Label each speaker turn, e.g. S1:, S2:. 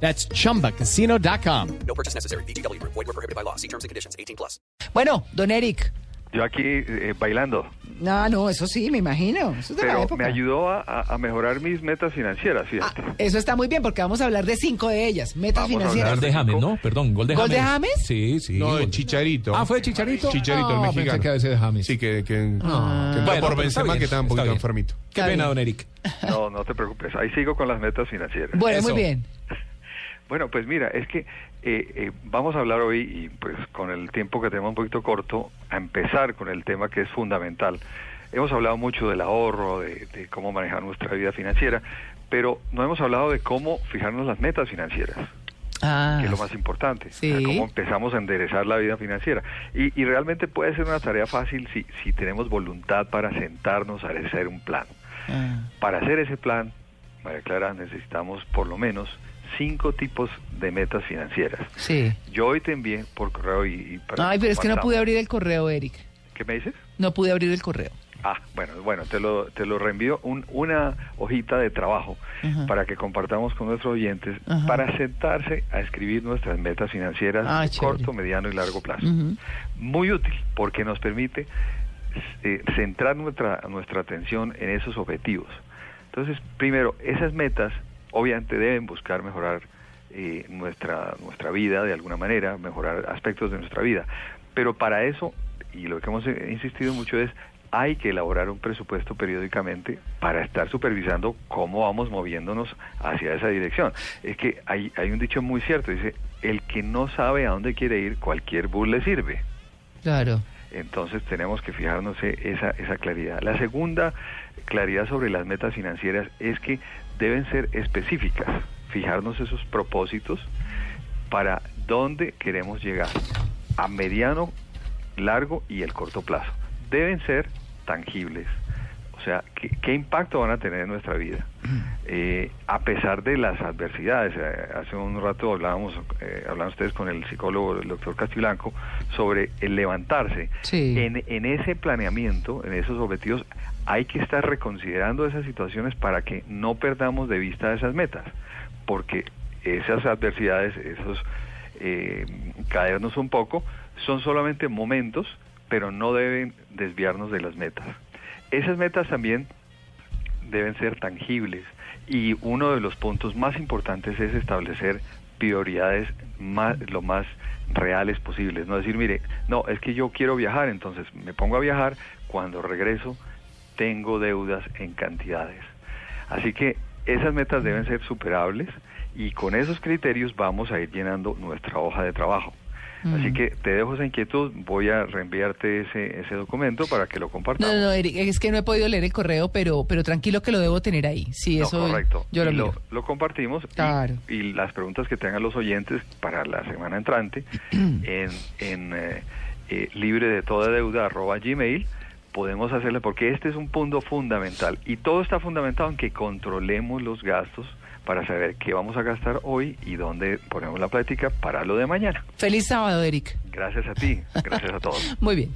S1: That's chumbacasino.com.
S2: No purchase necessary. BGW. Void were prohibited by law. See terms and conditions. 18 plus.
S3: Bueno, don Eric.
S4: Yo aquí eh, bailando,
S3: No, no, eso sí, me imagino. Eso es de la
S4: pero
S3: época.
S4: me ayudó a, a- a mejorar mis metas financieras,
S3: Ah,
S4: fíjate.
S3: eso está muy bien porque vamos a hablar de cinco de ellas. Metas
S4: Vamos a
S3: financieras.
S4: hablar
S5: Gol de James, ¿no? Perdón, gol de
S3: ¿Gol
S5: James.
S3: de James?
S5: Sí, sí.
S6: No,
S5: gol
S6: el
S5: de-
S6: Chicharito.
S5: Ah, ¿fue Chicharito?
S6: Chicharito,
S5: Ah,
S6: el mexicano.
S5: pensé que había sido de James.
S6: Sí, que, que, que
S3: Ah.
S6: entró
S5: Bueno,
S6: por Benzema,
S5: bien,
S6: que estaba un poquito enfermito.
S5: Qué pena, don Eric.
S4: No, no te preocupes. Ahí sigo con las metas financieras.
S3: Bueno, muy
S5: Eso.
S3: bien.
S4: Bueno, pues mira, es que eh, eh, vamos a hablar hoy, y pues con el tiempo que tenemos un poquito corto, a empezar con el tema que es fundamental. Hemos hablado mucho del ahorro, de, de cómo manejar nuestra vida financiera, pero no hemos hablado de cómo fijarnos las metas financieras.
S3: Ah,
S4: que es lo más importante.
S3: Sí.
S4: O sea, cómo empezamos a enderezar la vida financiera. Y, y realmente puede ser una tarea fácil si, si tenemos voluntad para sentarnos a hacer un plan.
S3: ah,
S4: Para hacer ese plan, María Clara, necesitamos por lo menos cinco tipos de metas financieras.
S3: sí.
S4: Yo hoy te envié por correo y... y para
S3: Ay, pero es que no pude abrir el correo, Eric.
S4: ¿Qué me dices?
S3: No pude abrir el correo.
S4: Ah, bueno, bueno, te lo, te lo reenvío un- una hojita de trabajo para que compartamos con nuestros oyentes para sentarse a escribir nuestras metas financieras
S3: Ah,
S4: de corto, mediano y largo plazo. Muy útil porque nos permite eh, centrar nuestra, nuestra atención en esos objetivos. Entonces, primero, esas metas obviamente deben buscar mejorar eh, nuestra, nuestra vida de alguna manera, mejorar aspectos de nuestra vida. Pero para eso, y lo que hemos eh, insistido mucho es, hay que elaborar un presupuesto periódicamente para estar supervisando cómo vamos moviéndonos hacia esa dirección. Es que hay, hay un dicho muy cierto, dice, el que no sabe a dónde quiere ir, cualquier bus le sirve.
S3: Claro.
S4: Entonces tenemos que fijarnos en esa, esa claridad. La segunda claridad sobre las metas financieras es que deben ser específicas, fijarnos esos propósitos para dónde queremos llegar, a mediano, largo y el corto plazo. Deben ser tangibles, sea, ¿qué, qué impacto van a tener en nuestra vida? Eh, a pesar de las adversidades, eh, hace un rato hablábamos, eh, hablaban ustedes con el psicólogo, el doctor Castiblanco, sobre el levantarse.
S3: Sí.
S4: En, en ese planeamiento, en esos objetivos, hay que estar reconsiderando esas situaciones para que no perdamos de vista esas metas, porque esas adversidades, esos eh, caernos un poco, son solamente momentos, pero no deben desviarnos de las metas. Esas metas también deben ser tangibles y uno de los puntos más importantes es establecer prioridades más, lo más reales posibles. No decir, mire, no, es que yo quiero viajar, entonces me pongo a viajar, cuando regreso tengo deudas en cantidades. Así que esas metas deben ser superables y con esos criterios vamos a ir llenando nuestra hoja de trabajo. Así
S3: Mm.
S4: que te dejo esa inquietud, voy a reenviarte ese, ese documento para que lo compartamos.
S3: no, no, Eric, es que no he podido leer el correo, pero, pero tranquilo que lo debo tener ahí. Sí,
S4: No,
S3: eso
S4: correcto.
S3: yo lo miro.
S4: lo, compartimos y-
S3: Claro.
S4: y, las preguntas que tengan los oyentes para la semana entrante en, en eh, eh, libre de toda deuda arroba gmail podemos hacerle porque este es un punto fundamental y todo está fundamentado en que controlemos los gastos para saber qué vamos a gastar hoy y dónde ponemos la plática para lo de mañana.
S3: Feliz sábado, Eric.
S4: Gracias a ti, gracias a todos.
S3: Muy bien.